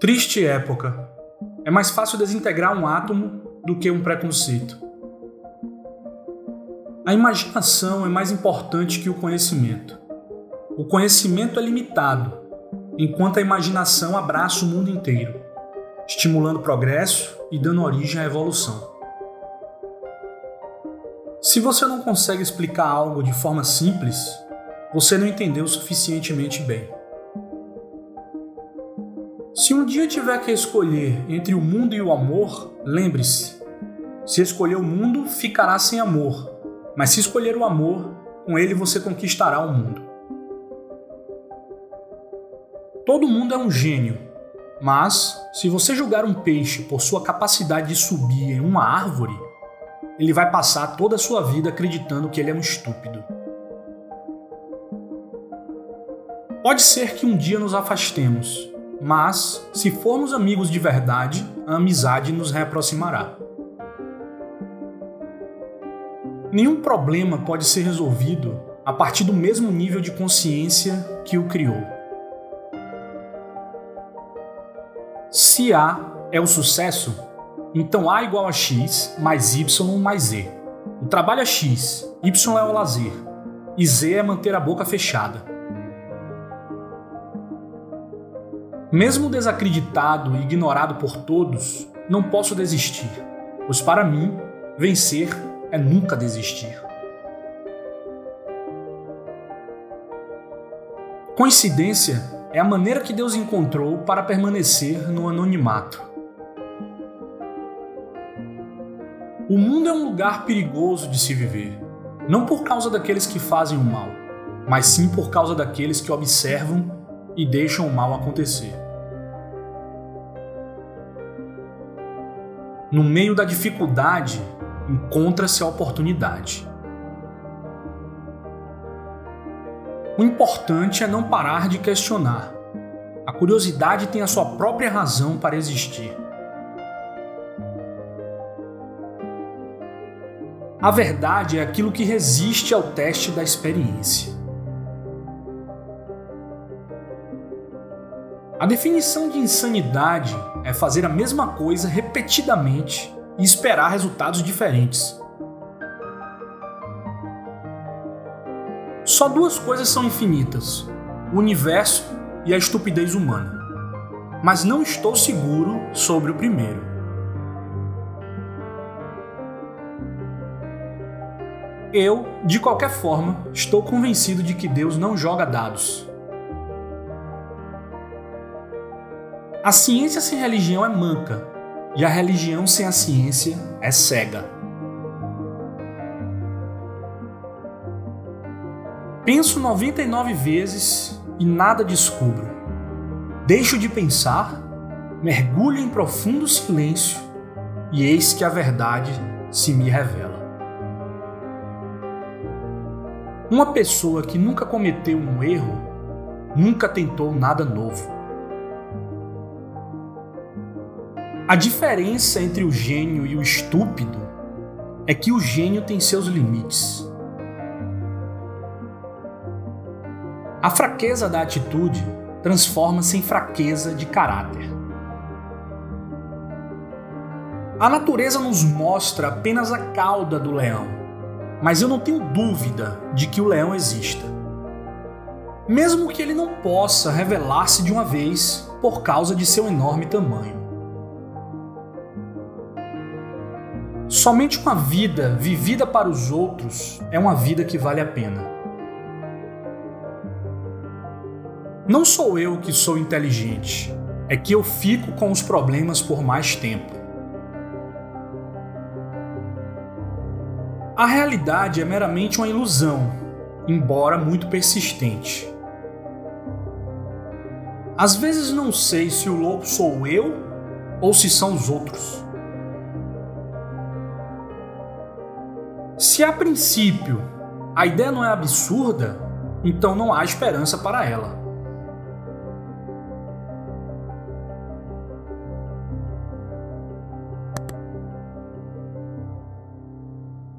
Triste época. É mais fácil desintegrar um átomo do que um preconceito. A imaginação é mais importante que o conhecimento. O conhecimento é limitado, enquanto a imaginação abraça o mundo inteiro, estimulando progresso e dando origem à evolução. Se você não consegue explicar algo de forma simples, você não entendeu suficientemente bem. Se um dia tiver que escolher entre o mundo e o amor, lembre-se: se escolher o mundo, ficará sem amor, mas se escolher o amor, com ele você conquistará o mundo. Todo mundo é um gênio, mas se você julgar um peixe por sua capacidade de subir em uma árvore, ele vai passar toda a sua vida acreditando que ele é um estúpido. Pode ser que um dia nos afastemos, mas, se formos amigos de verdade, a amizade nos reaproximará. Nenhum problema pode ser resolvido a partir do mesmo nível de consciência que o criou. Se A é o sucesso, então A igual a X mais Y mais Z. O trabalho é X, Y é o lazer e Z é manter a boca fechada. Mesmo desacreditado e ignorado por todos, não posso desistir, pois para mim, vencer é nunca desistir. Coincidência é a maneira que Deus encontrou para permanecer no anonimato. O mundo é um lugar perigoso de se viver, não por causa daqueles que fazem o mal, mas sim por causa daqueles que observam e deixam o mal acontecer. No meio da dificuldade, encontra-se a oportunidade. O importante é não parar de questionar. A curiosidade tem a sua própria razão para existir. A verdade é aquilo que resiste ao teste da experiência. A definição de insanidade é fazer a mesma coisa repetidamente e esperar resultados diferentes. Só duas coisas são infinitas: o universo e a estupidez humana. Mas não estou seguro sobre o primeiro. Eu, de qualquer forma, estou convencido de que Deus não joga dados. A ciência sem religião é manca, e a religião sem a ciência é cega. Penso 99 vezes e nada descubro. Deixo de pensar, mergulho em profundo silêncio e eis que a verdade se me revela. Uma pessoa que nunca cometeu um erro nunca tentou nada novo. A diferença entre o gênio e o estúpido é que o gênio tem seus limites. A fraqueza da atitude transforma-se em fraqueza de caráter. A natureza nos mostra apenas a cauda do leão, mas eu não tenho dúvida de que o leão exista. Mesmo que ele não possa revelar-se de uma vez por causa de seu enorme tamanho. Somente uma vida vivida para os outros é uma vida que vale a pena. Não sou eu que sou inteligente, é que eu fico com os problemas por mais tempo. A realidade é meramente uma ilusão, embora muito persistente. Às vezes não sei se o louco sou eu ou se são os outros. Se a princípio a ideia não é absurda, então não há esperança para ela.